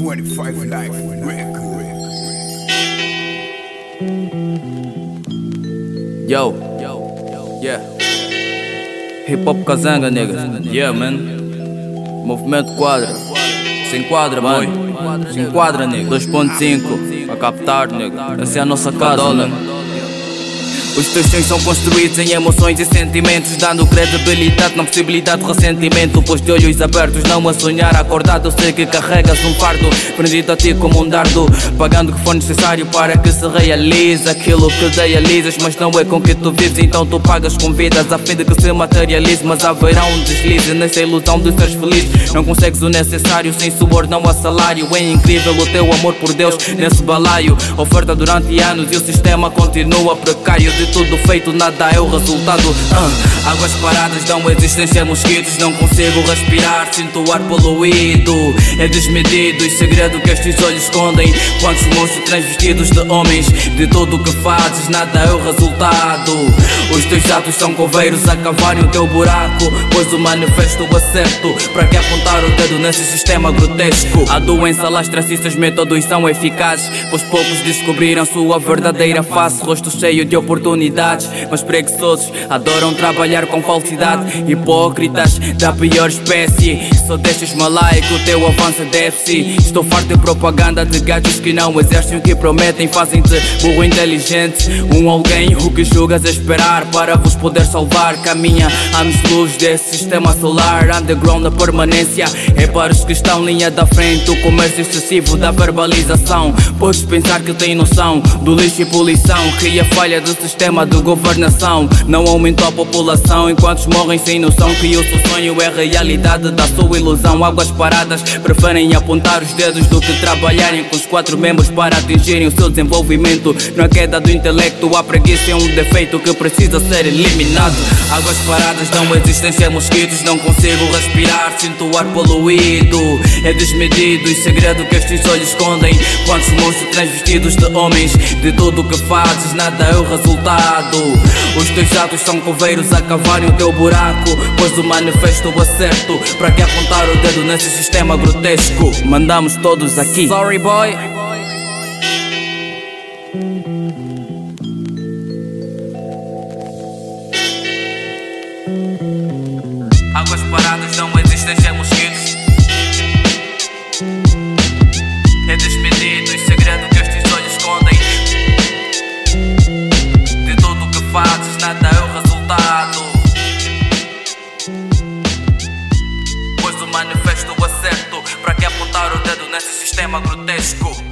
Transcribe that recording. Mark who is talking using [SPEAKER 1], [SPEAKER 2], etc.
[SPEAKER 1] 25 Life Record.
[SPEAKER 2] Yo, yeah. Hip hop kazanga, nigga. Yeah, man. Movimento quadra. Se enquadra, boy. Se enquadra, nigga. 2.5. A captar, nigga. Essa é a nossa casa, né? Os teus sonhos são construídos em emoções e sentimentos Dando credibilidade na possibilidade de ressentimento. Pois de olhos abertos, não a sonhar acordado Eu sei que carregas um fardo Prendido a ti como um dardo Pagando o que for necessário para que se realize Aquilo que idealizas, mas não é com que tu vives Então tu pagas com vidas a fim de que se materialize. Mas haverá um deslize nessa ilusão de seres feliz. Não consegues o necessário, sem suor não há salário. É incrível o teu amor por Deus nesse balaio. Oferta durante anos e o sistema continua precário de tudo feito, nada é o resultado. Uh, águas paradas dão existência a mosquitos. Não consigo respirar, sinto o ar poluído. É desmedido e segredo que estes olhos escondem. Quantos monstros transvestidos de homens? De tudo que fazes, nada é o resultado. Os teus atos são coveiros a cavarem o teu buraco. Pois o manifesto acerto. Para que apontar o dedo nesse sistema grotesco? A doença lastra se esses métodos são eficazes. Pois poucos descobriram sua verdadeira face. Rosto cheio de oportunidades oportunidades, mas preguiçosos adoram trabalhar com falsidade. Hipócritas da pior espécie, só deixas malaico, o teu avanço deve-se. Estou farto de propaganda de gajos que não exercem o que prometem, fazem-te burro inteligente. Um alguém o que julgas esperar para vos poder salvar. Caminha anos-luz desse sistema solar, underground a permanência é para os que estão linha da frente. O comércio excessivo da verbalização, podes pensar que tem noção do lixo e poluição, que a falha do sistema sistema de governação. Não aumentou a população. Enquanto morrem sem noção Que o seu sonho é realidade da sua ilusão. Águas paradas preferem apontar os dedos Do que trabalharem com os quatro membros Para atingirem o seu desenvolvimento. Na queda do intelecto A preguiça é um defeito que precisa ser eliminado. Águas paradas dão existência mosquitos Não consigo respirar, sinto o ar poluído. É desmedido e segredo que estes olhos escondem. Quantos monstros transvestidos de homens? De tudo o que fazes, nada é o resultado os teus atos são coveiros a cavarem o teu buraco Pois o manifesto acerto. Para que apontar o dedo nesse sistema grotesco? Mandamos todos aqui. Sorry boy Pois o manifesto acerto, para que apontar o dedo nesse sistema grotesco?